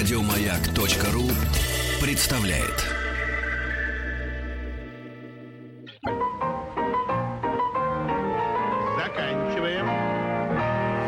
Радиомаяк.ру представляет. Заканчиваем.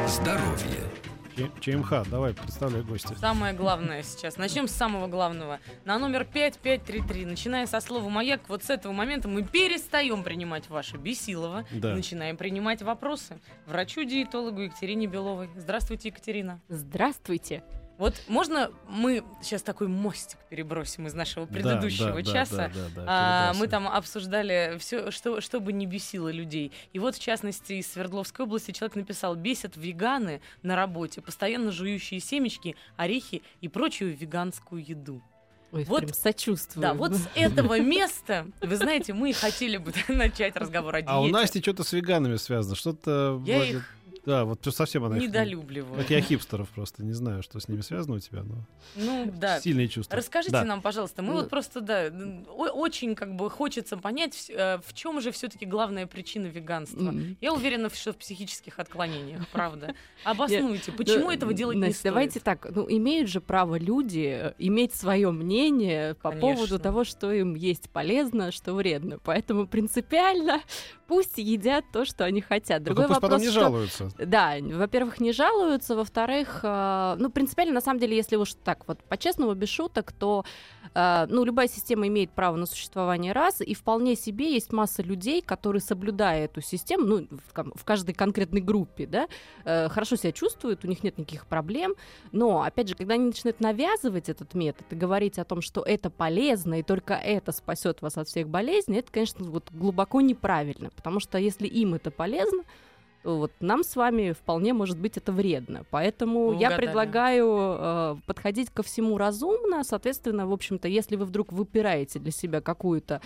Здоровье. ЧМХ, давай, представляй гостя. Самое главное сейчас. Начнем с самого главного. На номер 5533, начиная со слова «Маяк», вот с этого момента мы перестаем принимать ваши бесилова Да. и начинаем принимать вопросы. Врачу-диетологу Екатерине Беловой. Здравствуйте, Екатерина. Здравствуйте. Вот можно мы сейчас такой мостик перебросим из нашего предыдущего да, да, часа? да, да, да, А, мы там обсуждали все, что, что бы не бесило людей. И вот, в частности, из Свердловской области человек написал, бесят веганы на работе, постоянно жующие семечки, орехи и прочую веганскую еду. Ой, Вот- прям сочувствую. Да, вот с этого места, вы знаете, мы и хотели бы начать разговор о диете. А у Насти что-то с веганами связано, что-то... Я вроде- их Да, вот совсем она недолюбливаю. Как я хипстеров просто, не знаю, что с ними связано у тебя, но Ну, да. сильные чувства. Расскажите Да. нам, пожалуйста, мы Ну- вот просто, да, очень как бы хочется понять, э, в чем же все-таки главная причина веганства. М. Я уверена, что в психических отклонениях, правда. Обоснуйте, почему Ну, этого делать не стоит? давайте так, ну, имеют же право люди э, иметь свое мнение по Конечно. поводу того, что им есть полезно, что вредно. Поэтому принципиально пусть едят то, что они хотят. Только Другой пусть потом вопрос, не что- жалуются. Да, во-первых, не жалуются, во-вторых, э, ну, принципиально, на самом деле, если уж так вот по-честному, без шуток, то, э, ну, любая система имеет право на существование раз, и вполне себе есть масса людей, которые, соблюдая эту систему, ну, в, в каждой конкретной группе, да, э, хорошо себя чувствуют, у них нет никаких проблем, но, опять же, когда они начинают навязывать этот метод и говорить о том, что это полезно, и только это спасет вас от всех болезней, это, конечно, вот глубоко неправильно, потому что если им это полезно, вот нам с вами вполне может быть это вредно. Поэтому я угадали. предлагаю э, подходить ко всему разумно. Соответственно, в общем-то, если вы вдруг выбираете для себя какую-то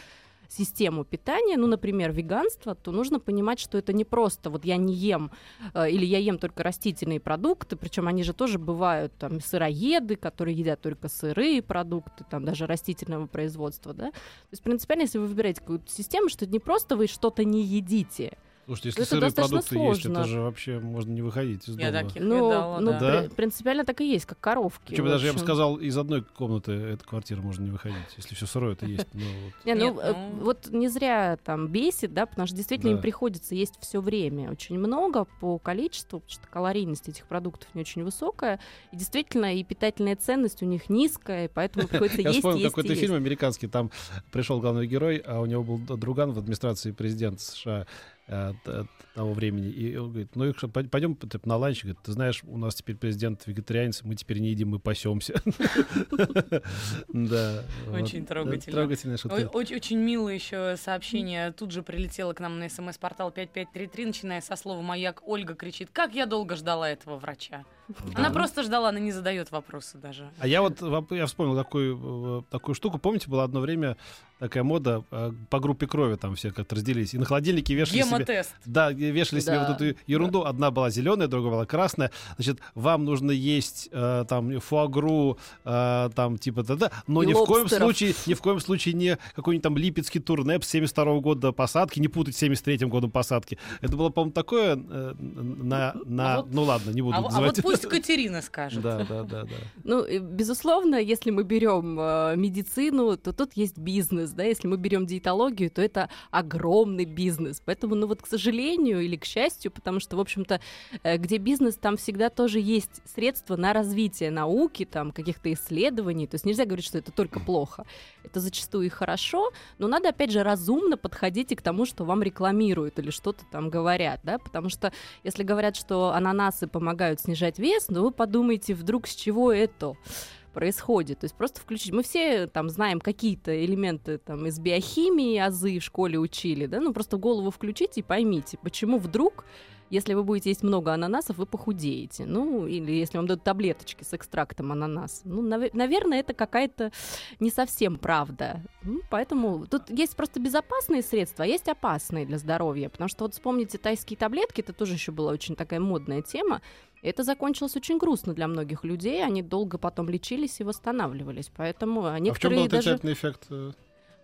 систему питания, ну, например, веганство, то нужно понимать, что это не просто вот я не ем э, или я ем только растительные продукты, причем они же тоже бывают там сыроеды, которые едят только сырые продукты, там даже растительного производства, да. То есть принципиально, если вы выбираете какую-то систему, что это не просто вы что-то не едите, Слушайте, если Это сырые достаточно продукты есть, это сложно. же вообще можно не выходить из Я дома. таких ну, видала, ну, да. Да? при- принципиально так и есть, как коровки. Причем даже, я бы сказал, из одной комнаты этой квартиры можно не выходить, если все сырое это есть. Ну, вот. Не, ну, Нет, э, ну- вот не зря там бесит, да, потому что действительно Да. им приходится есть все время очень много по количеству, потому что калорийность этих продуктов не очень высокая, и действительно и питательная ценность у них низкая, поэтому приходится Я есть, вспомнил есть какой-то фильм американский, там пришел главный герой, а у него был друган в администрации президента США того времени. И он говорит, ну и пойдем п- на ланч. Говорит, ты знаешь, у нас теперь президент вегетарианец, мы теперь не едим, мы пасемся. Да. Очень трогательно. Трогательная шутка. Очень милое еще сообщение. Тут же прилетело к нам на смс-портал 5533, начиная со слова «Маяк». Ольга кричит, как я долго ждала этого врача. Она просто ждала, она не задает вопросы даже. А я вот я вспомнил такую, э, такую штуку. Помните, была одно время такая мода э, по группе крови, там все как-то разделились. И на холодильнике вешали себе... Гемотест. Да, где вешали себе Да, вот эту ерунду. Одна была зеленая, другая была красная. Значит, вам нужно есть э, там фуагру, э, там типа да-да, но И ни в коем лобстеров. случае, ни в коем случае не какой-нибудь там липецкий турнеп с 72 года посадки, не путать с 73 годом посадки. Это было, по-моему, такое э, на, на А вот- ну ладно, не буду А, в- а называть. вот пусть Катерина скажет. Да, да, да, да. Ну, и, безусловно, если мы берем э, медицину, то тут есть бизнес, да, если мы берем диетологию, то это огромный бизнес. Поэтому, ну вот, к сожалению или к счастью, потому что, в общем-то, э, где бизнес, там всегда тоже есть средства на развитие науки, там, каких-то исследований. То есть нельзя говорить, что это только плохо. Это зачастую и хорошо, но надо, опять же, разумно подходить и к тому, что вам рекламируют или что-то там говорят, да, потому что если говорят, что ананасы помогают снижать вес, ну вы подумайте, вдруг с чего это происходит. То есть просто включить. Мы все там знаем какие-то элементы там из биохимии, азы в школе учили, да, ну просто голову включите и поймите, почему вдруг если вы будете есть много ананасов, вы похудеете. Ну, или если вам дадут таблеточки с экстрактом ананаса. Ну, наве- наверное, это какая-то не совсем правда. Ну, Поэтому тут есть просто безопасные средства, а есть опасные для здоровья. Потому что вот вспомните тайские таблетки, это тоже еще была очень такая модная тема. Это закончилось очень грустно для многих людей. Они долго потом лечились и восстанавливались. Поэтому А в чем некоторые был даже... эффект?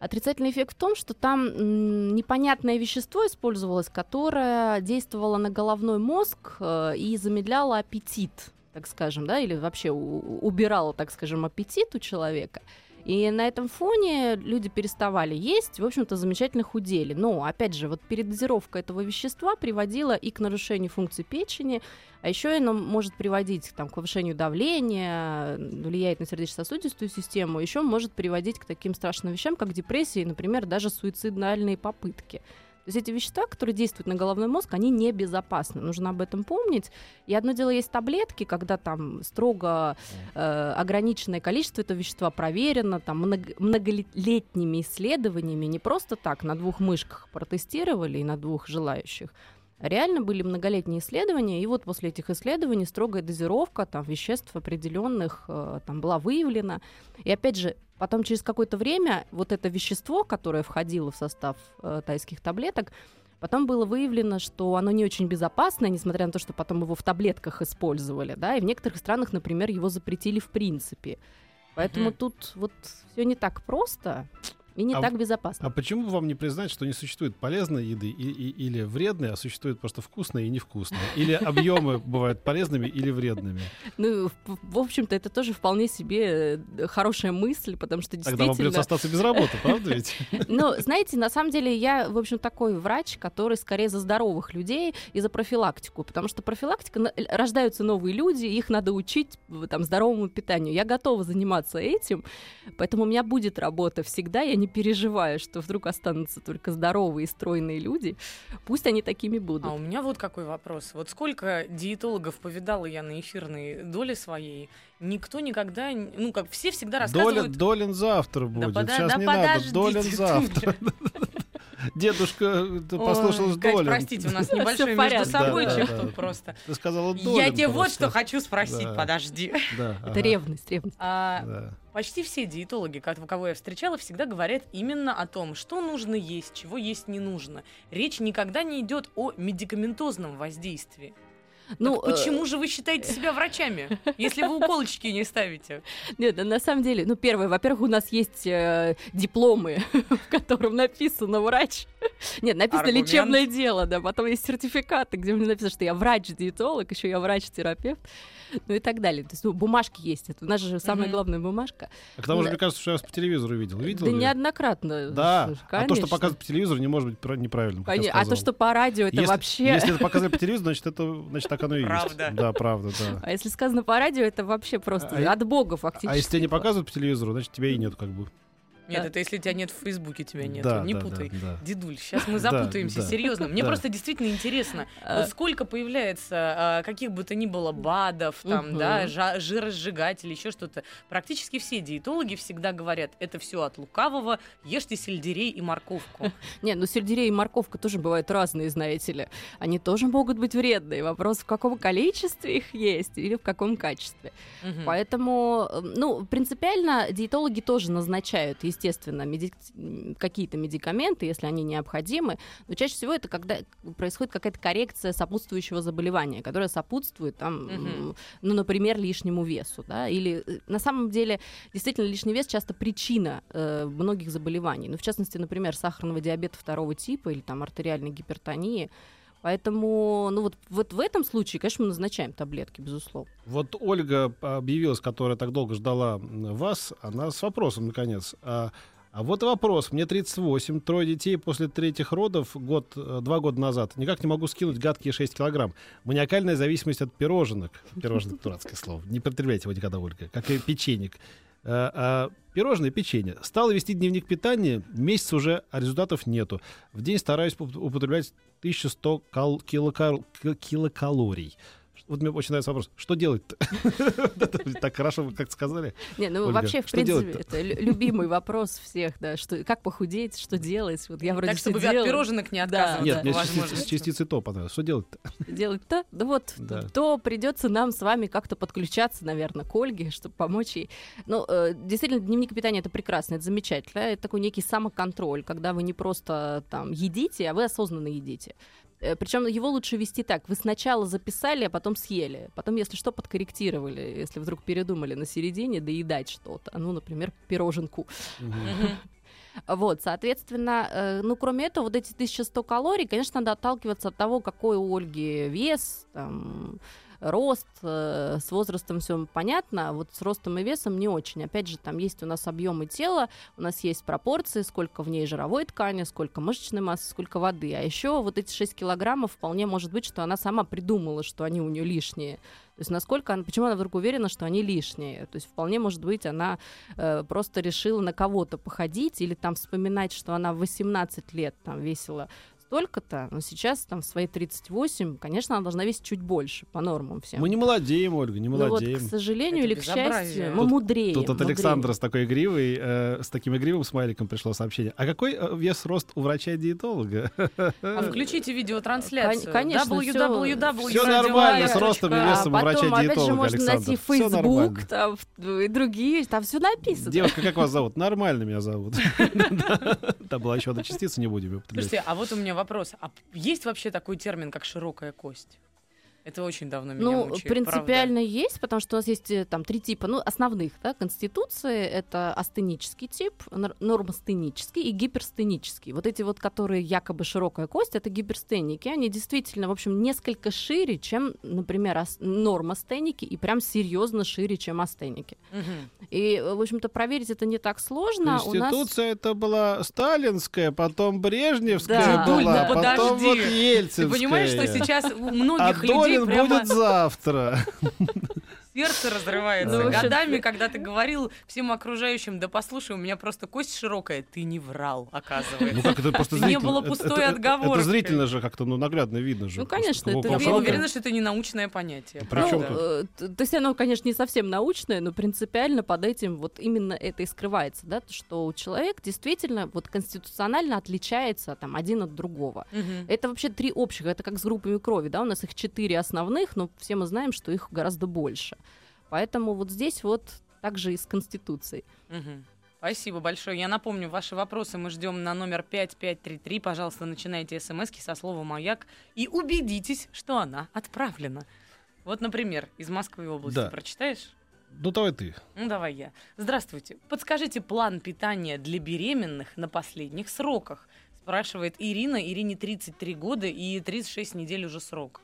Отрицательный эффект в том, что там непонятное вещество использовалось, которое действовало на головной мозг э, и замедляло аппетит. так скажем, да, или вообще убирало, так скажем, аппетит у человека. И на этом фоне люди переставали есть, в общем-то, замечательно худели. Но, опять же, вот передозировка этого вещества приводила и к нарушению функций печени, а еще оно может приводить там, к повышению давления, влияет на сердечно-сосудистую систему, еще может приводить к таким страшным вещам, как депрессия и, например, даже суицидальные попытки. То есть эти вещества, которые действуют на головной мозг, они небезопасны. Нужно об этом помнить. И одно дело есть таблетки, когда там строго э, ограниченное количество этого вещества проверено, там много- многолетними исследованиями, не просто так на двух мышках протестировали и на двух желающих. Реально были многолетние исследования, и вот после этих исследований строгая дозировка там, веществ определенных э, там, была выявлена. И опять же, потом через какое-то время вот это вещество, которое входило в состав э, тайских таблеток, Потом было выявлено, что оно не очень безопасное, несмотря на то, что потом его в таблетках использовали, да, и в некоторых странах, например, его запретили в принципе. Поэтому Мгм. тут вот все не так просто и не А так безопасно. А почему бы вам не признать, что не существует полезной еды и- и- или вредной, а существует просто вкусная и невкусная? Или объемы бывают полезными или вредными? Ну, в, общем-то, это тоже вполне себе э, хорошая мысль, потому что Тогда вам действительно... придется остаться без работы, правда ведь? Ну, знаете, на самом деле я, в общем, такой врач, который скорее за здоровых людей и за профилактику, потому что профилактика, э, рождаются новые люди, их надо учить э, там, здоровому питанию. Я готова заниматься этим, поэтому у меня будет работа всегда, я не переживаю, что вдруг останутся только здоровые и стройные люди. Пусть они такими будут. А у меня вот какой вопрос. Вот сколько диетологов повидала я на эфирной доле своей, никто никогда, ну как все всегда рассказывают... Долин завтра будет. пода- Сейчас да не надо. подождите Долин ты завтра. Дедушка, послушалась Кать, Долин. простите, у нас небольшой между да, тут просто. Ты сказала Долин. Я тебе вот что хочу спросить, подожди. Да, Это ревность, ревность. А. Почти все диетологи, ко- кого я встречала, всегда говорят именно о том, что нужно есть, чего есть не нужно. Речь никогда не идет о медикаментозном воздействии. Ну, Так почему же вы считаете себя врачами, если вы уколочки не ставите? Нет, да, на самом деле, ну, первое, во-первых, у нас есть э, дипломы, в котором написано врач. Нет, написано Аргумент. лечебное дело, да, потом есть сертификаты, где мне написано, что я врач-диетолог, еще я врач-терапевт, ну и так далее. То есть, ну, бумажки есть, это у нас же самая главная бумажка. А к тому же, Да. мне кажется, что я вас по телевизору видел. Видел да ли? неоднократно. Да, слушай, а то, что конечно. показывают по телевизору, не может быть неправильным. Конечно. А то, что по радио, это если, вообще... Если это показали по телевизору, значит, это, значит, так оно и Правда. есть. Да, правда, да. А если сказано по радио, это вообще просто А- а- от бога фактически. А если тебя не показывают по телевизору, значит, тебя и нет, как бы. Нет, это если тебя нет в Фейсбуке, тебя нет. Да, не да, путай. да. Дедуль, сейчас мы запутаемся, серьезно. Мне просто действительно интересно, А, вот сколько появляется а, каких бы то ни было БАДов, там, да, жиросжигателей, еще что-то. Практически все диетологи всегда говорят, это все от лукавого, ешьте сельдерей и морковку. Не, ну сельдерей и морковка тоже бывают разные, знаете ли. Они тоже могут быть вредные. Вопрос, в каком количестве их есть или в каком качестве. Поэтому, ну, принципиально диетологи тоже назначают, естественно, меди- м, какие-то медикаменты, если они необходимы. Но чаще всего это когда происходит какая-то коррекция сопутствующего заболевания, которое сопутствует, там, м, ну, например, лишнему весу. Да? Или э, на самом деле действительно лишний вес часто причина э, многих заболеваний. Ну, в частности, например, сахарного диабета второго типа или там артериальной гипертонии. Поэтому, ну вот, вот в этом случае, конечно, мы назначаем таблетки, безусловно. Вот Ольга объявилась, которая так долго ждала вас, она с вопросом, наконец. А, а вот вопрос. Мне 38, трое детей после третьих родов год, э, два года назад. Никак не могу скинуть гадкие 6 килограмм. Маниакальная зависимость от пироженок. Пироженок — дурацкое слово. Не потребляйте его никогда, Ольга. Как и печенек. Э, а пирожное печенье. Стала вести дневник питания, месяц уже, а результатов нету. В день стараюсь уп- употреблять 1100 кал- килокал- ки- килокалорий. Вот мне очень нравится вопрос, что делать-то? Так хорошо вы как сказали. Не, ну вообще, в принципе, это лю- любимый вопрос всех, да, что как похудеть, что делать. Вот я вроде Так, чтобы от делаю. пироженок не Да, отказываться Нет, мне частицы, то понравилось. Что делать-то? делать-то, да вот, то придется нам с вами как-то подключаться, наверное, к Ольге, чтобы помочь ей. Ну, э, действительно, дневник питания это прекрасно, это замечательно. Это такой некий самоконтроль, когда вы не просто там едите, а вы осознанно едите. Причем его лучше вести так. Вы сначала записали, а потом съели. Потом, если что, подкорректировали. Если вдруг передумали на середине доедать что-то. Ну, например, пироженку. Вот, соответственно, э, ну, кроме этого, вот эти 1100 калорий, конечно, надо отталкиваться от того, какой у Ольги вес, там, рост, э, с возрастом все понятно, а вот с ростом и весом не очень. Опять же, там есть у нас объемы тела, у нас есть пропорции, сколько в ней жировой ткани, сколько мышечной массы, сколько воды. А еще вот эти 6 килограммов вполне может быть, что она сама придумала, что они у нее лишние. То есть насколько она, почему она вдруг уверена, что они лишние? То есть вполне может быть, она э, просто решила на кого-то походить или там вспоминать, что она в 18 лет там весила столько-то, но сейчас там в свои 38, конечно, она должна весить чуть больше по нормам всем. Мы не молодеем, Ольга, не Ну вот, молодеем. к сожалению Это или к счастью, мы Тут- мудреем. Тут от мудреем. Александра с такой игривой, э, с таким игривым смайликом пришло сообщение. А какой э, вес рост у врача-диетолога? А включите видеотрансляцию. Кон- конечно, www. Всё нормально с ростом и А весом потом, опять же, врача-диетолога, можно Александр. найти. Facebook там, и другие, там все написано. Девушка, как вас зовут? Нормально меня зовут. Там была еще одна частица, не будем ее. Слушайте, а вот у меня вопрос. А есть вообще такой термин, как широкая кость? Это очень давно меня Ну, мучает, принципиально есть, потому что у нас есть э, там три типа, ну, основных, да, конституции. Это астенический тип, нор- нормостенический и гиперстенический. Вот эти вот, которые якобы широкая кость, это гиперстеники. Они действительно, в общем, несколько шире, чем, например, ас- нормостеники, и прям серьезно шире, чем астеники. правда. Мгм. И, в общем-то, проверить это не так сложно. У нас... Конституция это была сталинская, потом брежневская Да. была, Дуль, да потом подожди. вот Ты ельцинская. понимаешь, что сейчас у А многих людей Прямо будет завтра. сердце разрывается. Ну, Годами, когда ты говорил всем окружающим, да послушай, у меня просто кость широкая, ты не врал, оказывается. Ну как это просто Не было пустой это- Это зрительно же как-то, ну наглядно видно же. Ну, конечно, это Я уверена, что это не научное понятие. При чём правда. тут? э, то есть оно, конечно, не совсем научное, но принципиально под этим вот именно это и скрывается, да, то, что человек действительно вот конституционально отличается там один от другого. Это вообще три общих, это как с группами крови, да, у нас их четыре основных, но все мы знаем, что их гораздо больше. Поэтому вот здесь вот также и с Конституцией. Мгм. Спасибо большое. Я напомню, ваши вопросы мы ждем на номер 5533. Пожалуйста, начинайте смс со слова «Маяк» и убедитесь, что она отправлена. Вот, например, из Москвы области. Да. Прочитаешь? Ну давай ты. Ну, давай я. Здравствуйте. Подскажите план питания для беременных на последних сроках? Спрашивает Ирина. Ирине 33 года и 36 недель уже срок.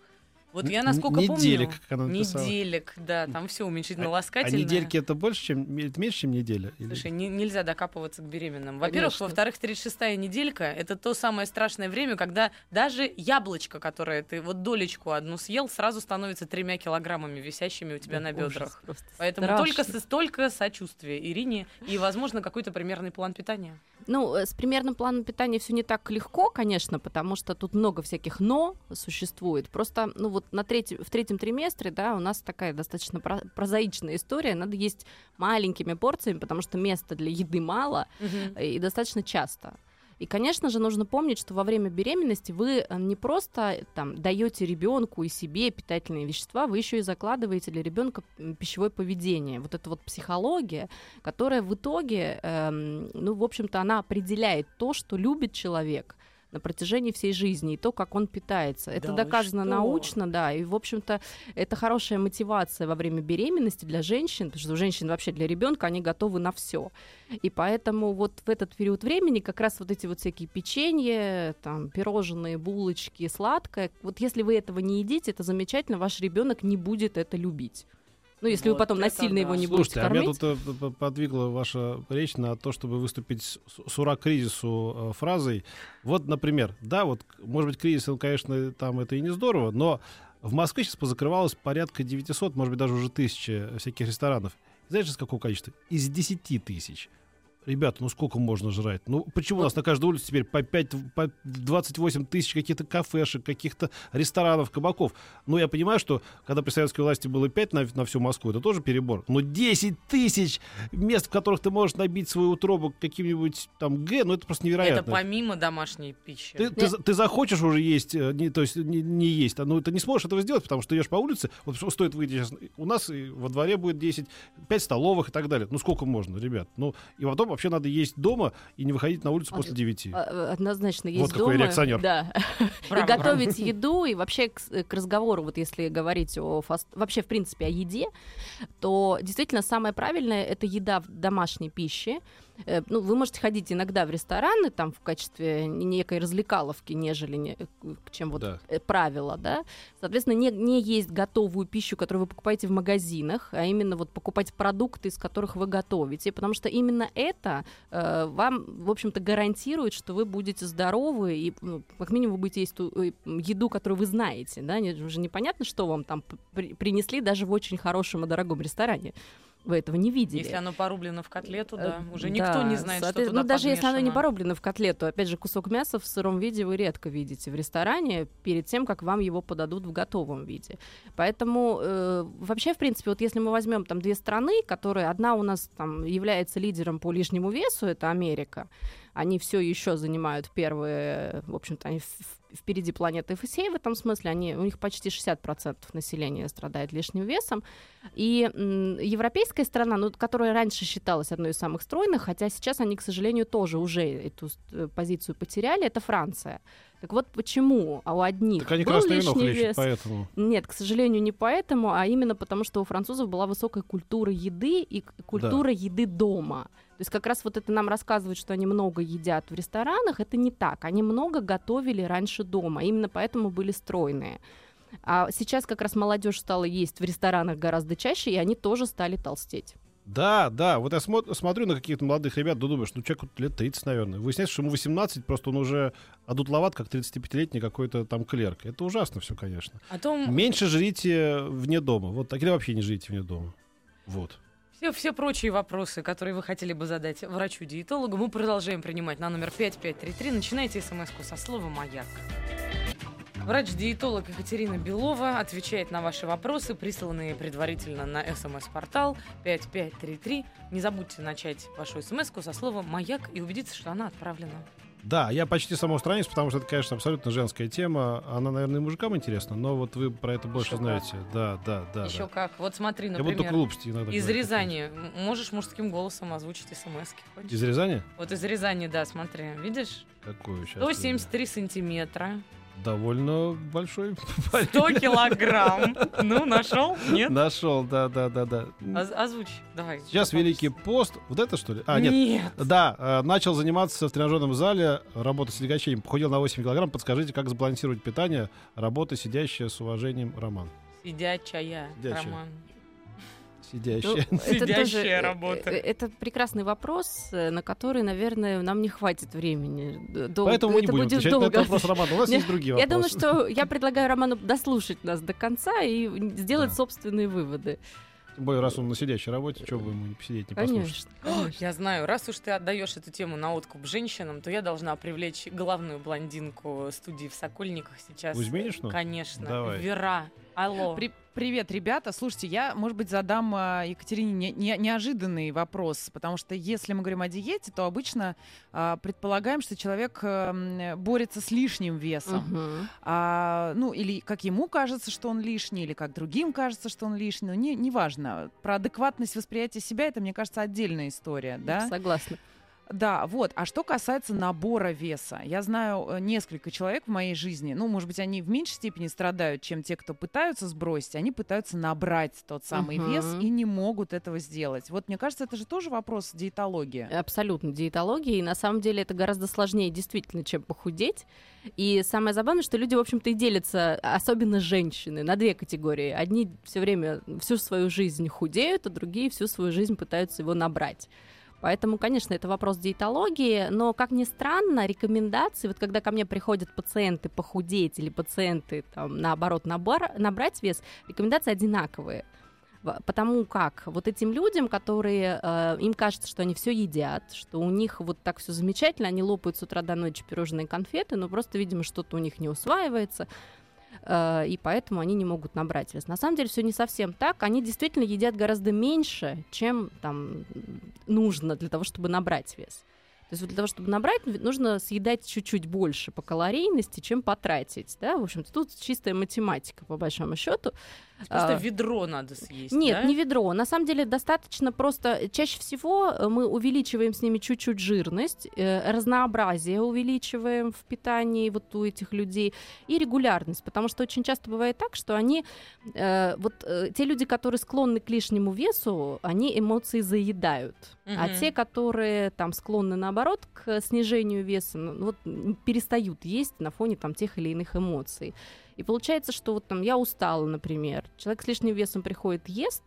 Вот я, насколько неделек, помню... как она написала. Неделек, да, там все А уменьшительно-ласкательное. недельки это больше, чем это меньше, чем неделя? Или- Слушай, не- нельзя докапываться к беременным. Во-первых, во-вторых, 36-я неделька это то самое страшное время, когда даже яблочко, которое ты вот долечку одну съел, сразу становится тремя килограммами, висящими у тебя на Ужас бедрах. просто. Поэтому Страшно. только, со- только сочувствие Ирине и, возможно, какой-то примерный план питания. Ну, э, с примерным планом питания все не так легко, конечно, потому что тут много всяких но существует. Просто, ну вот на третьем, в третьем триместре, да, у нас такая достаточно про- прозаичная история. Надо есть маленькими порциями, потому что места для еды мало э, и достаточно часто. И, конечно же, нужно помнить, что во время беременности вы э, не просто там даете ребенку и себе питательные вещества, вы еще и закладываете для ребенка пищевое поведение. Вот это вот психология, которая в итоге, эм, ну, в общем-то, она определяет то, что любит человек на протяжении всей жизни и то, как он питается. Это Да доказано научно, да, и, в общем-то, это хорошая мотивация во время беременности для женщин, потому что у женщин вообще для ребенка они готовы на все. И поэтому вот в этот период времени как раз вот эти вот всякие печенья, там, пирожные, булочки, сладкое, вот если вы этого не едите, это замечательно, ваш ребенок не будет это любить. Ну, если Вот вы потом насильно его да. не будете Слушайте, а меня кормить. тут э, подвигла ваша речь на то, чтобы выступить с с ура-кризису э, фразой. Вот, например, да, вот, может быть, кризис, он, конечно, там это и не здорово, но в Москве сейчас позакрывалось порядка 900, может быть, даже уже тысячи всяких ресторанов. Знаешь, из какого количества? Из 10 тысяч. Ребята, ну сколько можно жрать? Ну почему у нас на каждой улице теперь по 5, по 28 тысяч каких-то кафешек, каких-то ресторанов, кабаков? Ну я понимаю, что когда при советской власти было 5 на, на всю Москву, это тоже перебор. Но 10 тысяч мест, в которых ты можешь набить свою утробу каким-нибудь там Г, ну это просто невероятно. Это помимо домашней пищи. Ты, ты, ты захочешь уже есть, э, не, то есть не, не есть, а, ну ты не сможешь этого сделать, потому что идешь по улице, вот стоит выйти сейчас, у нас во дворе будет 10, 5 столовых и так далее. Ну сколько можно, ребят? Ну и потом вообще надо есть дома и не выходить на улицу А, после 9. А, э, Однозначно есть Вот какой дома. реакционер. Да. Браво, и готовить еду, и вообще к, с- к разговору, вот если говорить о фаст... вообще, в принципе, о еде, то действительно самое правильное — это еда в домашней пище, э, ну, вы можете ходить иногда в рестораны там в качестве некой развлекаловки, нежели не, э, чем вот Да. э, правило, да. Соответственно, не, не есть готовую пищу, которую вы покупаете в магазинах, а именно вот покупать продукты, из которых вы готовите, потому что именно это э, вам, в общем-то, гарантирует, что вы будете здоровы и, ну, как минимум, вы будете есть ту э, еду, которую вы знаете, да, Не- уже непонятно, что вам там при- принесли даже в очень хорошем и дорогом ресторане. Вы этого не видели. Если оно порублено в котлету, Э, да, уже никто не знает, что туда Ну, даже если оно не порублено в котлету, опять же, кусок мяса в сыром виде вы редко видите в ресторане перед тем, как вам его подадут в готовом виде. Поэтому э, вообще, в принципе, вот если мы возьмем там две страны, которые одна у нас там является лидером по лишнему весу, это Америка, они все еще занимают первые, в общем-то, они впереди планеты ФСА в этом смысле, они, у них почти 60% населения страдает лишним весом. И м, европейская страна, ну, которая раньше считалась одной из самых стройных, хотя сейчас они, к сожалению, тоже уже эту э, позицию потеряли, это Франция. Так вот почему а у одних Так они был лишний хлещут, вес, поэтому. нет, к сожалению, не поэтому, а именно потому, что у французов была высокая культура еды и культура еды дома. То есть как раз вот это нам рассказывают, что они много едят в ресторанах, это не так. Они много готовили раньше дома, именно поэтому были стройные. А сейчас как раз молодежь стала есть в ресторанах гораздо чаще, и они тоже стали толстеть. Да, да, вот я смо- смотрю на каких-то молодых ребят, да думаешь, ну человеку лет 30, наверное. Выясняется, что ему 18, просто он уже одутловат, как 35-летний какой-то там клерк. Это ужасно все, конечно. О том, Меньше жрите вне дома. Вот так или вообще не живите вне дома. Вот. Все, все прочие вопросы, которые вы хотели бы задать врачу-диетологу, мы продолжаем принимать на номер 5533. Начинайте смс со слова «Маяк». Врач-диетолог Екатерина Белова отвечает на ваши вопросы, присланные предварительно на смс-портал 5533. Не забудьте начать вашу смс со слова «Маяк» и убедиться, что она отправлена. Да, я почти самоустранец, потому что это, конечно, абсолютно женская тема. Она, наверное, и мужикам интересна, но вот вы про это больше Ещё знаете. Да, да, да. Еще да. как. Вот смотри, Я буду только например, глупости иногда из говорить. Рязани. Можешь мужским голосом озвучить смс. Из Рязани? Вот из Рязани, да, смотри. Видишь? Какую сейчас? 173 сантиметра. Довольно большой. 100 килограмм. Ну, нашел? Нет? Нашел, да, да, да, да. Оз- Озвучь, давай. Сейчас Великий пост. Вот это что ли? А, нет. Нет. Да, э, начал заниматься в тренажерном зале, работа с тягачением. Похудел на 8 килограмм. Подскажите, как сбалансировать питание, работа сидящая с уважением Роман. Сидячая, Сидячая. Роман. Ну, Сидящая. это Сидящая тоже, э, работа. э, Это прекрасный вопрос, э, на который, наверное, нам не хватит времени. Дол- Поэтому мы не будем будет отвечать на долго. этот вопрос Романа. У нас есть другие Я думаю, вопросы. что я предлагаю Роману дослушать нас до конца и сделать Да. собственные выводы. Тем более, раз он на сидящей работе, что бы ему не посидеть, не послушать. Конечно. конечно. Я знаю, раз уж ты отдаешь эту тему на откуп женщинам, то я должна привлечь главную блондинку студии в Сокольниках сейчас. Кузьминишну? Конечно. Давай. Вера. Алло. При- привет, ребята. Слушайте, я, может быть, задам а, Екатерине не- не- неожиданный вопрос, потому что если мы говорим о диете, то обычно а, предполагаем, что человек а, борется с лишним весом. Мгм. А, ну, или как ему кажется, что он лишний, или как другим кажется, что он лишний. Ну, не, неважно. Про адекватность восприятия себя, это, мне кажется, отдельная история, да? Согласна. Да, вот. А что касается набора веса, я знаю э, несколько человек в моей жизни, ну, может быть, они в меньшей степени страдают, чем те, кто пытаются сбросить, они пытаются набрать тот самый Мгм. вес и не могут этого сделать. Вот мне кажется, это же тоже вопрос диетологии. Абсолютно диетология. И на самом деле это гораздо сложнее действительно, чем похудеть. И самое забавное, что люди, в общем-то, и делятся, особенно женщины, на две категории. Одни все время, всю свою жизнь худеют, а другие всю свою жизнь пытаются его набрать. Поэтому, конечно, это вопрос диетологии, но, как ни странно, рекомендации, вот когда ко мне приходят пациенты похудеть или пациенты, там, наоборот, набор, набрать вес, рекомендации одинаковые. Потому как вот этим людям, которые э, им кажется, что они все едят, что у них вот так все замечательно, они лопают с утра до ночи пирожные конфеты, но просто, видимо, что-то у них не усваивается, и поэтому они не могут набрать вес. На самом деле все не совсем так. Они действительно едят гораздо меньше, чем там нужно для того, чтобы набрать вес. То есть вот для того, чтобы набрать, нужно съедать чуть-чуть больше по калорийности, чем потратить. Да? В общем-то, тут чистая математика, по большому счету. Просто А, ведро надо съесть, Нет, да? не ведро. На самом деле достаточно просто. Чаще всего э, мы увеличиваем с ними чуть-чуть жирность, э, разнообразие увеличиваем в питании вот у этих людей и регулярность, потому что очень часто бывает так, что они э, вот э, те люди, которые склонны к лишнему весу, они эмоции заедают, а Мгм. те, которые там склонны наоборот к снижению веса, ну, вот перестают есть на фоне там тех или иных эмоций. И получается, что вот там я устала, например. Человек с лишним весом приходит, ест,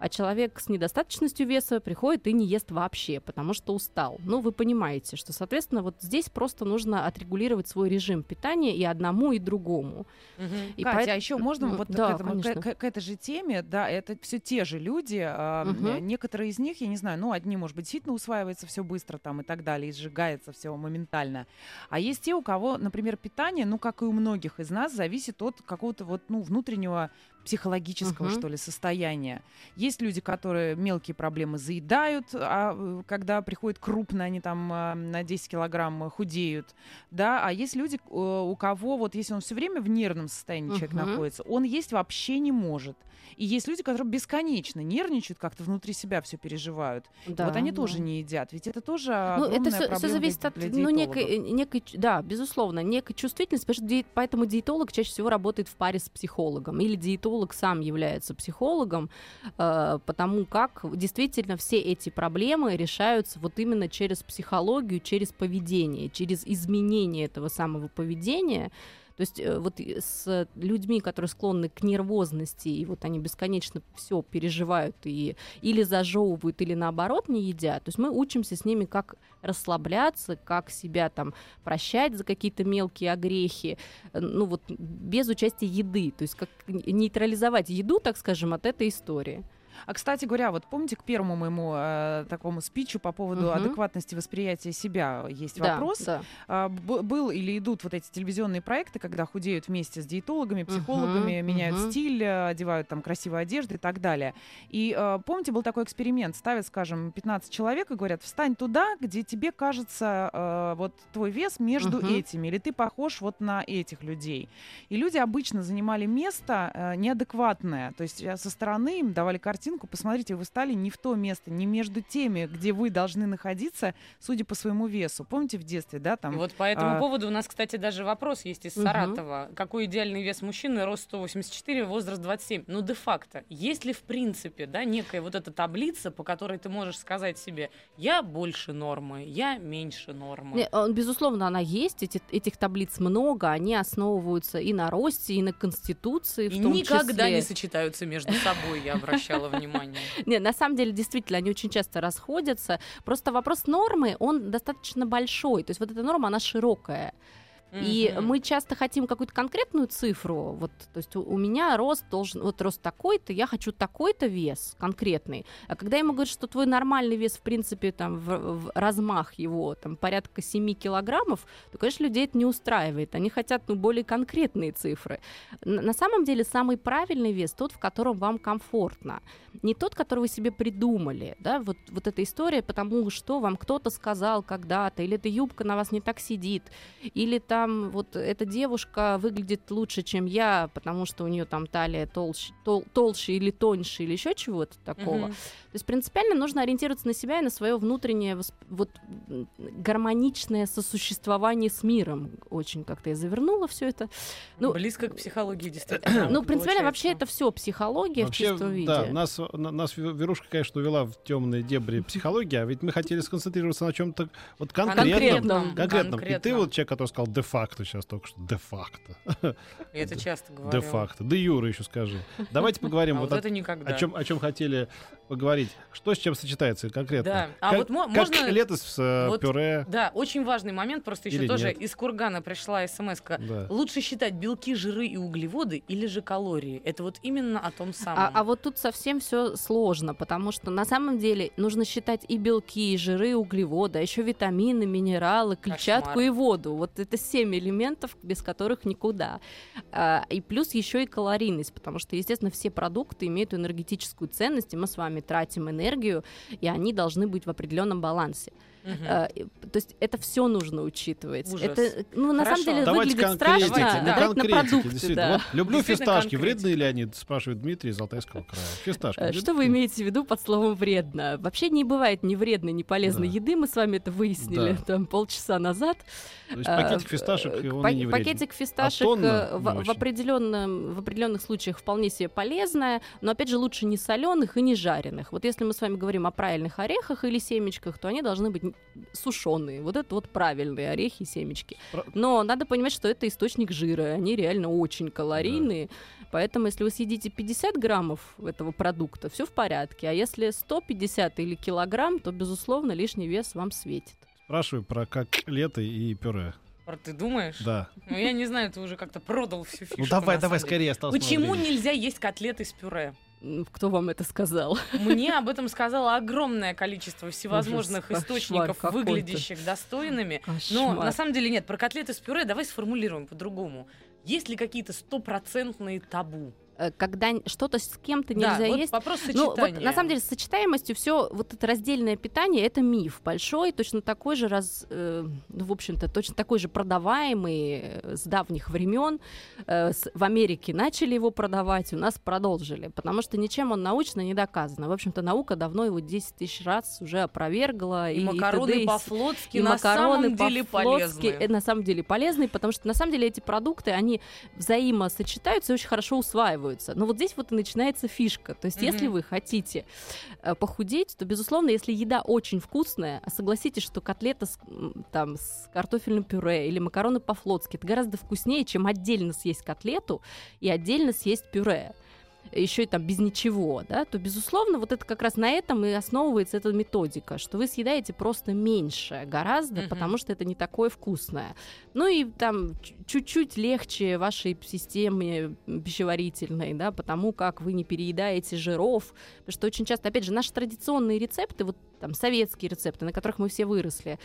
а человек с недостаточностью веса приходит и не ест вообще, потому что устал. Ну, вы понимаете, что, соответственно, вот здесь просто нужно отрегулировать свой режим питания и одному, и другому. Мгм. И Катя, поэт- а еще можно М, вот да, к, этому, к- к- к этой же теме, да, это все те же люди, э, некоторые из них, я не знаю, ну, одни, может быть, действительно усваивается все быстро там и так далее, и сжигается все моментально, а есть те, у кого, например, питание, ну, как и у многих из нас, зависит от какого-то вот, ну, внутреннего психологического, Мгм. что ли, состояния. Есть люди, которые мелкие проблемы заедают, а э, когда приходит крупно, они там а, на 10 килограмм худеют, да, а есть люди, э, у кого вот если он все время в нервном состоянии человек Мгм. находится, он есть вообще не может. И есть люди, которые бесконечно нервничают, как-то внутри себя все переживают. И Да, вот они да. тоже не едят. Ведь это тоже Ну, это все, зависит для- от ну, некой, э, некой, да, безусловно, некой чувствительности, потому что ди- поэтому диетолог чаще всего работает в паре с психологом, или диетолог сам является психологом, э, потому как действительно все эти проблемы решаются вот именно через психологию, через поведение, через изменение этого самого поведения. То есть э, вот с людьми, которые склонны к нервозности, и вот они бесконечно все переживают и или зажевывают, или наоборот не едят. То есть мы учимся с ними, как расслабляться, как себя там прощать за какие-то мелкие огрехи, э, ну вот без участия еды, то есть как нейтрализовать еду, так скажем, от этой истории. А, кстати говоря, вот помните, к первому моему э, такому спичу по поводу Мгм. адекватности восприятия себя есть Да, вопрос. да. А, б- был или идут вот эти телевизионные проекты, когда худеют вместе с диетологами, психологами, Мгм, меняют мгм. стиль, одевают там красивые одежды и так далее. И э, помните, был такой эксперимент, ставят, скажем, 15 человек и говорят, встань туда, где тебе кажется э, вот твой вес между Мгм. этими, или ты похож вот на этих людей. И люди обычно занимали место э, неадекватное, то есть э, со стороны им давали картинку, посмотрите, вы стали не в то место, не между теми, где вы должны находиться, судя по своему весу. Помните в детстве, да, там Вот по этому а- поводу у нас, кстати, даже вопрос есть из Мгм. Саратова. Какой идеальный вес мужчины? Рост 184, возраст 27. Ну, де-факто, есть ли в принципе, да, некая вот эта таблица, по которой ты можешь сказать себе, я больше нормы, я меньше нормы? Не, он, безусловно, она есть, эти, этих таблиц много, они основываются и на росте, и на конституции, в И том никогда числе. не сочетаются между собой, я обращала внимание. Не, на самом деле, действительно, они очень часто расходятся. Просто вопрос нормы, он достаточно большой. То есть вот эта норма, она широкая. И Мгм. мы часто хотим какую-то конкретную цифру. Вот, то есть у, у меня рост должен, вот рост такой-то, я хочу такой-то вес конкретный. А когда ему говорят, что твой нормальный вес, в принципе, там, в, в размах его, там, порядка 7 килограммов, то, конечно, людей это не устраивает. Они хотят, ну, более конкретные цифры. Н- на самом деле, самый правильный вес тот, в котором вам комфортно. Не тот, который вы себе придумали, да, вот, вот эта история, потому что вам кто-то сказал когда-то, или эта юбка на вас не так сидит, или там вот эта девушка выглядит лучше, чем я, потому что у нее там талия толще, тол- толще или тоньше, или еще чего-то такого. Мгм. То есть принципиально нужно ориентироваться на себя и на свое внутреннее вот гармоничное сосуществование с миром. Очень как-то я завернула все это. Ну, Близко к психологии, действительно. Ну, принципиально вообще это все психология в Вообще, чистом виде. да, нас, на- нас Ве- Верушка, конечно, увела в темные дебри психологии, а ведь мы хотели сконцентрироваться на чем-то вот конкретном. Конкретном. Конкретном. И ты Конкретном. вот человек, который сказал де-факто сейчас только что. Де-факто. Я это часто говорю. Де-факто. Де юра еще скажи. Давайте поговорим А вот вот о, это никогда. о чем, о чем хотели поговорить. Что с чем сочетается конкретно? Да. А как, вот мо- как можно- летос с э, вот пюре. Да, очень важный момент, просто еще Или тоже нет? из Кургана пришла смс -ка. Да. Лучше считать белки, жиры и углеводы или же калории? Это вот именно о том самом. А, а вот тут совсем все сложно, потому что на самом деле нужно считать и белки, и жиры, и углеводы, а еще витамины, минералы, клетчатку Кошмар. и воду. Вот это семь элементов, без которых никуда. А, и плюс еще и калорийность, потому что, естественно, все продукты имеют энергетическую ценность, и мы с вами тратим энергию, и они должны быть в определенном балансе. И- То есть это все нужно учитывать. Ужас. Это, ну, на Хорошо. самом деле Давайте выглядит конкретики, страшно. Давайте, на да. На продукты, действительно. да. Вот люблю фисташки. Вредны ли они, спрашивает Дмитрий из Алтайского края. Фисташки. Э? Что вы имеете в виду под словом вредно? Вообще не бывает ни вредной, ни полезной Да. еды. Мы с вами это выяснили Да. там полчаса назад. То есть пакетик фисташек, э, он и не вреден. Пакетик фисташек тонна э, в, в, определенном, в определенных случаях вполне себе полезная, но опять же лучше не соленых и не жареных. Вот если мы с вами говорим о правильных орехах или семечках, то они должны быть сушеные. Вот это вот правильные орехи и семечки. Но надо понимать, что это источник жира, и они реально очень калорийные. Поэтому, если вы съедите 50 граммов этого продукта, все в порядке. А если 150 или килограмм, то, безусловно, лишний вес вам светит. Спрашиваю про котлеты и пюре. Ты думаешь? Да. Ну, я не знаю, ты уже как-то продал всю фишку. Ну давай, давай скорее осталось Почему нельзя есть котлеты с пюре? Кто вам это сказал? Мне об этом сказало огромное количество всевозможных Ужас, источников, выглядящих достойными. Но Кошмар. на самом деле нет, про котлеты с пюре давай сформулируем по-другому. Есть ли какие-то стопроцентные табу? Э, Когда что-то с кем-то да, нельзя вот есть, вопрос Ну, сочетания. вот на самом деле с сочетаемостью все вот это раздельное питание это миф большой, точно такой же раз, э, ну в общем-то точно такой же продаваемый э, с давних времен. Э, с- в Америке начали его продавать, у нас продолжили, потому что ничем он научно не доказано. В общем-то наука давно его 10 тысяч раз уже опровергла. и, и макароны по-флотски на макароны самом деле полезны. э, на самом деле полезные, потому что на самом деле эти продукты, они взаимосочетаются и очень хорошо усваиваются. Но вот здесь вот и начинается фишка. То есть если Мгм. вы хотите э, похудеть, то, безусловно, если еда очень вкусная, а согласитесь, что котлета с, там, с картофельным пюре или макароны по-флотски, это гораздо вкуснее, чем отдельно съесть котлету и отдельно съесть пюре еще и там без ничего, да, то, безусловно, вот это как раз на этом и основывается эта методика, что вы съедаете просто меньше гораздо, Мгм. потому что это не такое вкусное. Ну и там чуть-чуть легче вашей системе пищеварительной, да, потому как вы не переедаете жиров, потому что очень часто, опять же, наши традиционные рецепты, вот там советские рецепты, на которых мы все выросли,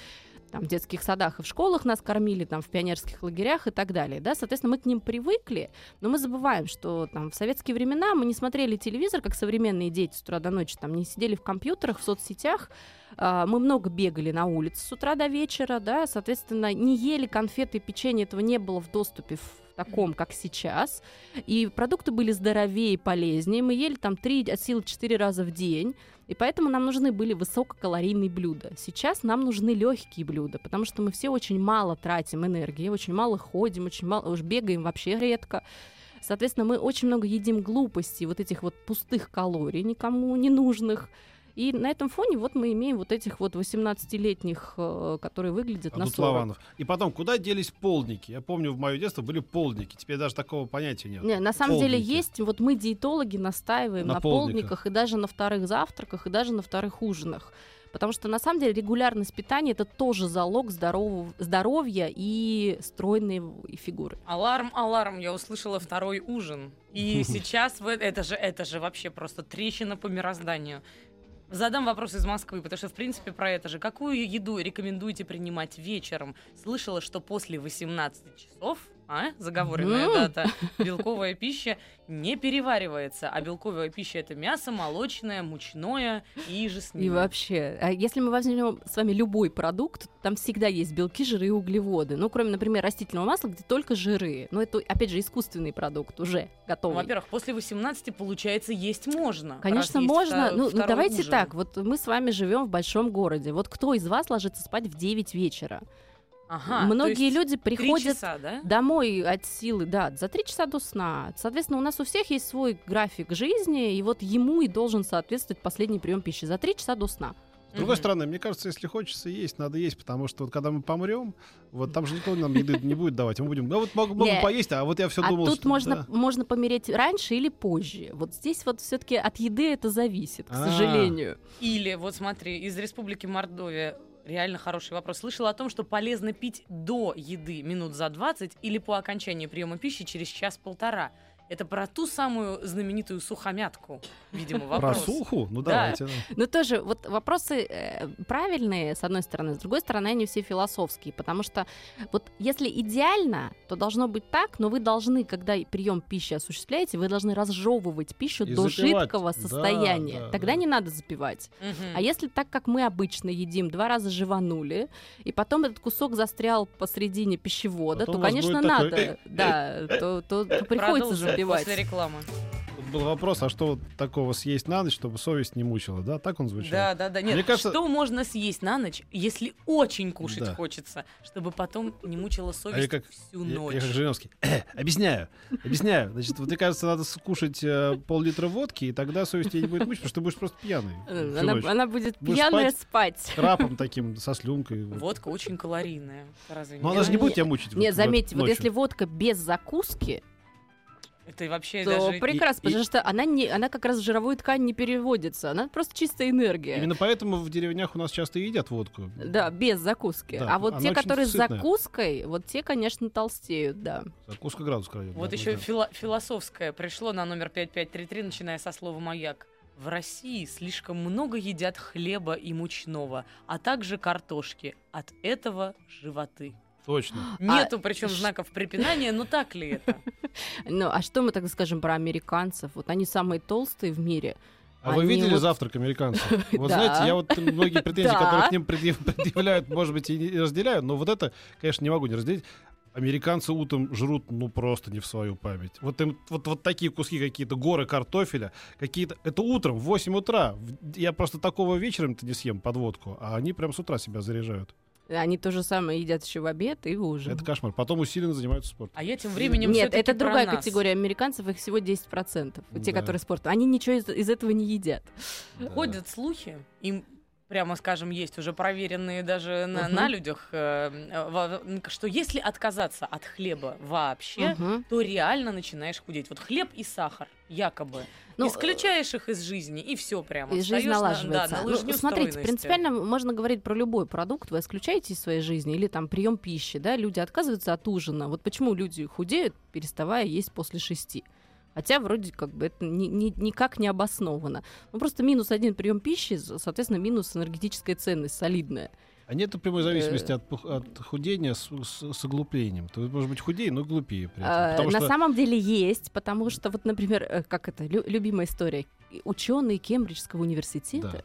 там, в детских садах и в школах нас кормили, там, в пионерских лагерях и так далее, да, соответственно, мы к ним привыкли, но мы забываем, что там в советские времена мы не смотрели телевизор, как современные дети с утра до ночи, там, не сидели в компьютерах, в соцсетях, а, мы много бегали на улице с утра до вечера, да, соответственно, не ели конфеты и печенье, этого не было в доступе в таком, как сейчас. И продукты были здоровее и полезнее. Мы ели там 3 от силы 4 раза в день. И поэтому нам нужны были высококалорийные блюда. Сейчас нам нужны легкие блюда, потому что мы все очень мало тратим энергии, очень мало ходим, очень мало, уж бегаем вообще редко. Соответственно, мы очень много едим глупостей, вот этих вот пустых калорий, никому не нужных. И на этом фоне вот мы имеем вот этих вот 18-летних, э, которые выглядят А на тут 40. Лаванов. И потом, куда делись полдники? Я помню, в мое детство были полдники. Теперь даже такого понятия нет. Не, на самом деле Полдники. есть, вот мы диетологи настаиваем На на, полдниках. полдниках и даже на вторых завтраках, и даже на вторых ужинах. Потому что на самом деле регулярность питания это тоже залог здорового, здоровья и стройной фигуры. Аларм, аларм, я услышала второй ужин. И сейчас это же, это же вообще просто трещина по мирозданию. Задам вопрос из Москвы, потому что, в принципе, про это же. Какую еду рекомендуете принимать вечером? Слышала, что после 18 часов, а, заговоренная дата, белковая пища не переваривается. А белковая пища это мясо, молочное, мучное и же с И вообще, а если мы возьмем с вами любой продукт, там всегда есть белки, жиры и углеводы. Ну, кроме, например, растительного масла, где только жиры. Но это, опять же, искусственный продукт уже готовый. Во-первых, после 18 получается есть можно. Конечно, можно. втор- ну, ну, второй давайте ужин. так. Вот мы с вами живем в большом городе. Вот кто из вас ложится спать в 9 вечера? Ага, Многие люди приходят часа, да? домой от силы, да, за три часа до сна. Соответственно, у нас у всех есть свой график жизни, и вот ему и должен соответствовать последний прием пищи за три часа до сна. С другой стороны, мне кажется, если хочется есть, надо есть, потому что вот когда мы помрем, вот там же никто нам еды не будет давать. Мы будем, ну вот могу, могу поесть, а вот я все а думал, тут что можно, да. можно помереть раньше или позже. Вот здесь вот все-таки от еды это зависит, к А. сожалению. Или, вот смотри, из Республики Мордовия реально хороший вопрос. Слышала о том, что полезно пить до еды минут за 20 или по окончании приема пищи через час-полтора. Это про ту самую знаменитую сухомятку, видимо, Про вопрос. суху? Ну Да. давайте. да. Ну тоже вот вопросы э, правильные, с одной стороны, с другой стороны, они все философские, потому что вот если идеально, то должно быть так, но вы должны, когда прием пищи осуществляете, вы должны разжевывать пищу И до запивать. жидкого Да, состояния. да, Тогда да. не надо запивать. Мгм. А если так, как мы обычно едим, два раза жеванули, и потом этот кусок застрял посредине пищевода, Потом то, конечно, будет такой, надо, да, то, то- то приходится Продолжим запивать. после рекламы. Тут был вопрос, а что вот такого съесть на ночь, чтобы совесть не мучила, да? Так он звучал? Да, да, да. Нет, Мне кажется- что можно съесть на ночь, если очень кушать Да. хочется, чтобы потом не мучила А совесть я как, всю я, ночь. я как Жириновский. «Э, объясняю, объясняю. Значит, вот, мне кажется, надо скушать э, пол-литра водки, и тогда совесть тебя не будет мучить, потому что ты будешь просто пьяный. Э, всю Она, ночь. она будет Будешь пьяная спать. Храпом таким, со слюнкой. Водка очень калорийная. Разве Но она же не будет тебя мучить. Нет, вот- заметьте, вот если водка без закуски, Это вообще то даже... прекрасно, и- потому что она, не, она как раз в жировую ткань не переводится. Она просто чистая энергия. Именно поэтому в деревнях у нас часто и едят водку. Да, без закуски. Да, а вот те, которые с закуской, вот те, конечно, толстеют, да. Закуска градус крадет. Вот да, еще да. фило- философское пришло на номер 5533, начиная со слова «маяк». В России слишком много едят хлеба и мучного, а также картошки. От этого животы. Точно. Нету причем ш- знаков препинания, но так ли это? Ну, а что мы тогда скажем про американцев? Вот они самые толстые в мире. А вы видели вот- завтрак американцев? Вот Да. знаете, я вот многие претензии, Да. которые к ним предъяв- предъявляют, может быть, и не разделяю, но вот это, конечно, не могу не разделить. Американцы утром жрут, ну, просто не в свою память. Вот, им, вот, вот такие куски, какие-то горы картофеля, какие-то... Это утром, в 8 утра. Я просто такого вечером-то не съем подводку, а они прям с утра себя заряжают. Они то же самое едят еще в обед и в ужин. Это кошмар. Потом усиленно занимаются спортом. А я тем временем Нет, это про другая нас. категория американцев, их всего 10%. Те, Да. которые спортом. Они ничего из, из этого не едят. Ходят слухи, им прямо скажем, есть уже проверенные даже на, Мгм. на людях, э, что если отказаться от хлеба вообще, Мгм. то реально начинаешь худеть. Вот хлеб и сахар, якобы. Ну, Исключаешь их из жизни, и все прямо. И жизнь Встаёшь на- налаживается. да, на Ну, смотрите, принципиально можно говорить про любой продукт. Вы исключаете из своей жизни или там прием пищи, да, люди отказываются от ужина. Вот почему люди худеют, переставая есть после шести. Хотя вроде как бы это ни- ни- никак не обосновано. Ну просто минус один прием пищи, соответственно, минус энергетическая ценность солидная. А нет прямой зависимости Э. от, пух- от худения с, с- с оглуплением. Ты может быть худее, но глупее при этом. А, на что самом деле есть, потому что вот, например, э, как это, лю- любимая история. Ученые Кембриджского Да, университета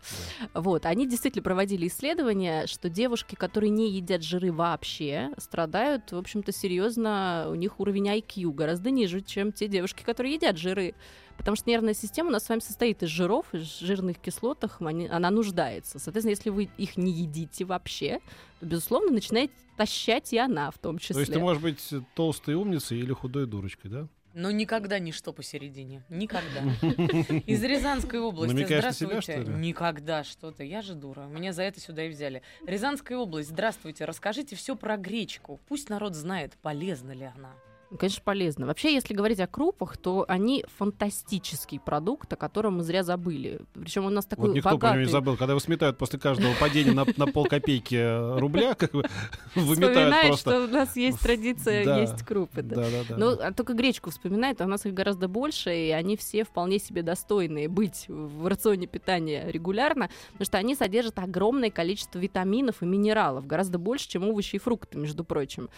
да. Вот, они действительно проводили исследования, что девушки, которые не едят жиры вообще, страдают, в общем-то, серьезно, у них уровень IQ гораздо ниже, чем те девушки, которые едят жиры. Потому что нервная система у нас с вами состоит из жиров, из жирных кислотах, они- она нуждается. Соответственно, если вы их не едите вообще, то, безусловно, начинает тащать и она в том числе. То есть ты можешь быть толстой умницей или худой дурочкой, да? Но никогда ничто посередине. Никогда. Из Рязанской области. Намекаешь на себя, Здравствуйте. что ли? Никогда что-то. Я же дура. Меня за это сюда и взяли. Рязанская область. Здравствуйте. Расскажите все про гречку. Пусть народ знает, полезна ли она. Конечно, полезно. Вообще, если говорить о крупах, то они фантастический продукт, о котором мы зря забыли. Причем у нас такой Вот никто про него богатый... не забыл. Когда его сметают после каждого падения на, на полкопейки рубля, как бы выметают просто. что у нас есть традиция есть крупы. Да. Да, да, да. Ну, а только гречку вспоминает, а у нас их гораздо больше, и они все вполне себе достойные быть в рационе питания регулярно, потому что они содержат огромное количество витаминов и минералов, гораздо больше, чем овощи и фрукты, между прочим.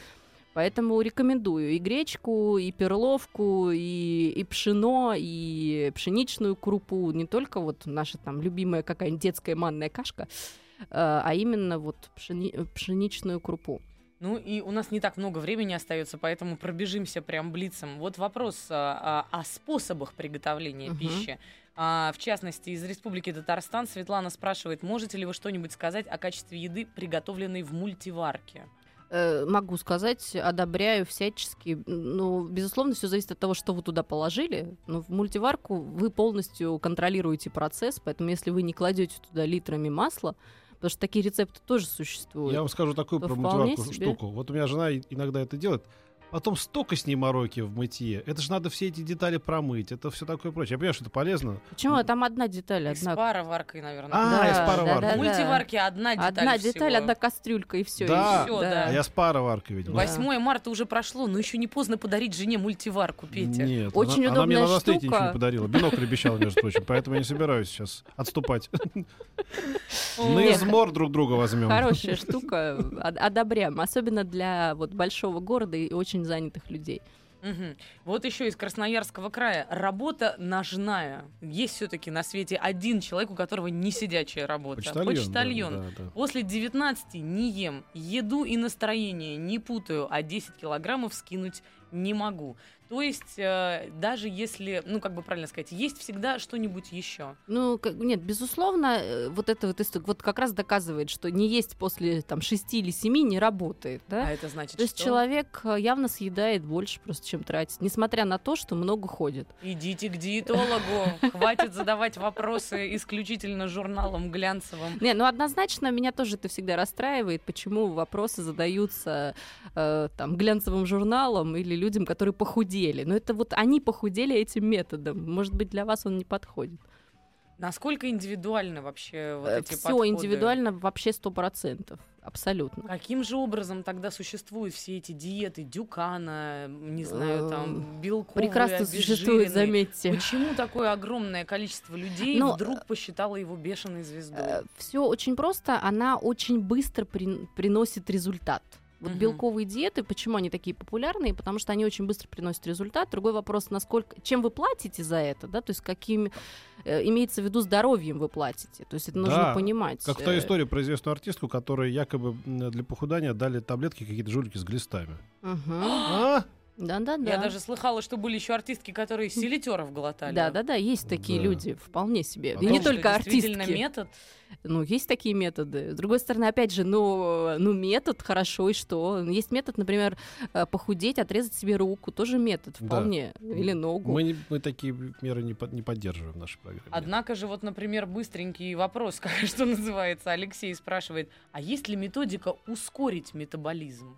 Поэтому рекомендую и гречку, и перловку, и, и пшено, и пшеничную крупу. Не только вот наша там любимая какая-нибудь детская манная кашка, э, а именно вот пшени- пшеничную крупу. Ну и у нас не так много времени остается, поэтому пробежимся прям блицем. Вот вопрос а, а, о способах приготовления Мгм. пищи. А, в частности, из Республики Татарстан Светлана спрашивает, можете ли вы что-нибудь сказать о качестве еды, приготовленной в мультиварке? Э, могу сказать, одобряю всячески. Ну, безусловно, все зависит от того, что вы туда положили. Но в мультиварку вы полностью контролируете процесс, поэтому если вы не кладете туда литрами масла, потому что такие рецепты тоже существуют. Я вам скажу такую про мультиварку себе. штуку. Вот у меня жена иногда это делает. Потом столько с ней мороки в мытье. Это же надо все эти детали промыть, это все такое прочее. Я понимаю, что это полезно. Почему? Там одна деталь, И с одна. пароваркой, наверное. А, Да, из пароварки. да, В да. мультиварке одна деталь Одна деталь, всего. одна кастрюлька и все. Да. Всё, да. А я с пароваркой, видимо. Да. 8 марта уже прошло, но еще не поздно подарить жене мультиварку, Петя. Нет, Очень она, она мне удобная на штука. ничего не подарила. Бинокль обещала, между прочим, поэтому я не собираюсь сейчас отступать. На измор друг друга возьмем. Хорошая штука, од- одобряем, особенно для вот большого города и очень занятых людей. Мгм. Вот еще из Красноярского края. Работа ножная. Есть все-таки на свете один человек, у которого не сидячая работа. Почтальон. да, Почтальон. да, да. После 19 не ем, еду и настроение не путаю, а 10 килограммов скинуть не могу. То есть, э, даже если, ну, как бы правильно сказать, есть всегда что-нибудь еще. Ну, нет, безусловно, э, вот это вот, вот как раз доказывает, что не есть после там 6 или 7 не работает, да? А это значит, То есть что? человек э, явно съедает больше просто, чем тратит, несмотря на то, что много ходит. Идите к диетологу. Хватит задавать вопросы исключительно журналом глянцевым. Не, ну однозначно меня тоже это всегда расстраивает, почему вопросы задаются там глянцевым журналом или людям, которые похудели. Но это вот они похудели этим методом. Может быть, для вас он не подходит. Насколько индивидуально вообще вот эти Все подходы? индивидуально вообще сто процентов. Абсолютно. Каким же образом тогда существуют все эти диеты Дюкана, не знаю, там, Эм, белковые, Прекрасно обезжиренные? заметьте. Почему такое огромное количество людей Ну, вдруг посчитало его бешеной звездой? Все очень просто, она очень быстро прин- приносит результат. Вот Мгм. белковые диеты, почему они такие популярные? Потому что они очень быстро приносят результат. Другой вопрос, насколько, чем вы платите за это, да, то есть каким э, имеется в виду здоровьем вы платите. То есть это нужно Да, понимать. Как та Э, история про известную артистку, которой якобы для похудания дали таблетки какие-то жулики с глистами. мгм. А? Да-да-да. Я даже слыхала, что были еще артистки, которые селитеров глотали. Да-да-да, есть такие Да. люди, вполне себе. А И не только действительно артистки. метод. Ну, есть такие методы. С другой стороны, опять же, ну, ну, метод хорошо, и что? Есть метод, например, э, похудеть, отрезать себе руку. Тоже метод Да. вполне. Или ногу. Мы, не- мы такие меры не, под- не поддерживаем в нашей программе. Однако же, вот, например, быстренький вопрос, как, что называется, Алексей спрашивает, а есть ли методика ускорить метаболизм?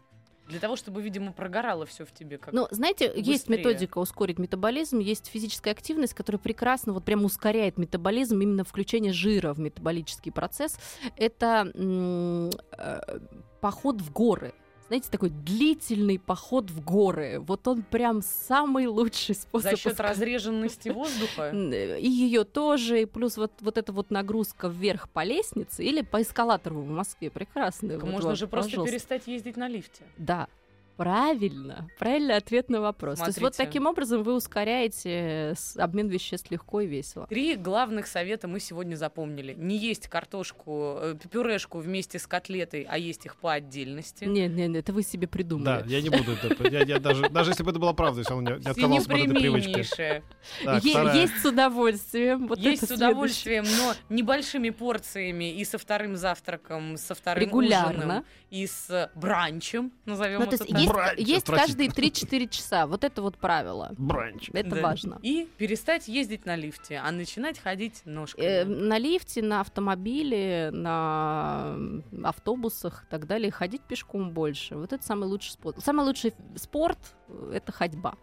Для того, чтобы, видимо, прогорало все в тебе как Ну, знаете, есть быстрее. методика ускорить метаболизм, есть физическая активность, которая прекрасно вот прям ускоряет метаболизм, именно включение жира в метаболический процесс. Это м, э, поход в горы. Знаете, такой длительный поход в горы. Вот он прям самый лучший способ. за счет разреженности воздуха. И ее тоже, и плюс вот, вот эта вот нагрузка вверх по лестнице или по эскалатору в Москве. Прекрасно. Вот Можно вам, же просто пожалуйста. перестать ездить на лифте. Да. Правильно. Правильный ответ на вопрос. То есть вот Смотрите. таким образом вы ускоряете обмен веществ легко и весело. Три главных совета мы сегодня запомнили. Не есть картошку, э, пюрешку вместе с котлетой, а есть их по отдельности. Нет, нет, нет, это вы себе Да, придумали. я не буду это. Я, я даже, даже если бы это была правда, я все равно не, не отказался бы от этой привычки. Так, Е- есть с удовольствием. Вот Есть это с удовольствием, но небольшими порциями и со вторым завтраком, со вторым Регулярно. ужином и с бранчем, назовем Ну, то это так. Есть, Бранч, есть каждые 3-4 часа. Вот это вот правило. Бранч. Это Да. важно. И перестать ездить на лифте, а начинать ходить ножками. Э, на лифте, на автомобиле, на автобусах и так далее. Ходить пешком больше. Вот это самый лучший спорт. Самый лучший спорт это ходьба.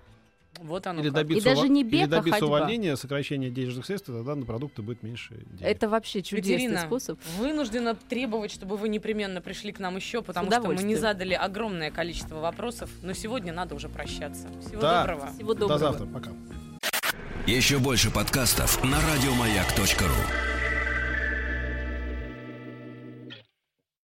Вот оно Или как. добиться, И даже не или бег, а добиться ходьба. увольнения, сокращения денежных средств, тогда на продукты будет меньше денег. Это вообще чудесный Екатерина, способ. вынуждена требовать, чтобы вы непременно пришли к нам еще, потому что мы не задали огромное количество вопросов, но сегодня надо уже прощаться. Всего Да. доброго. Всего До доброго. завтра. Пока. Еще больше подкастов на радиомаяк.ру.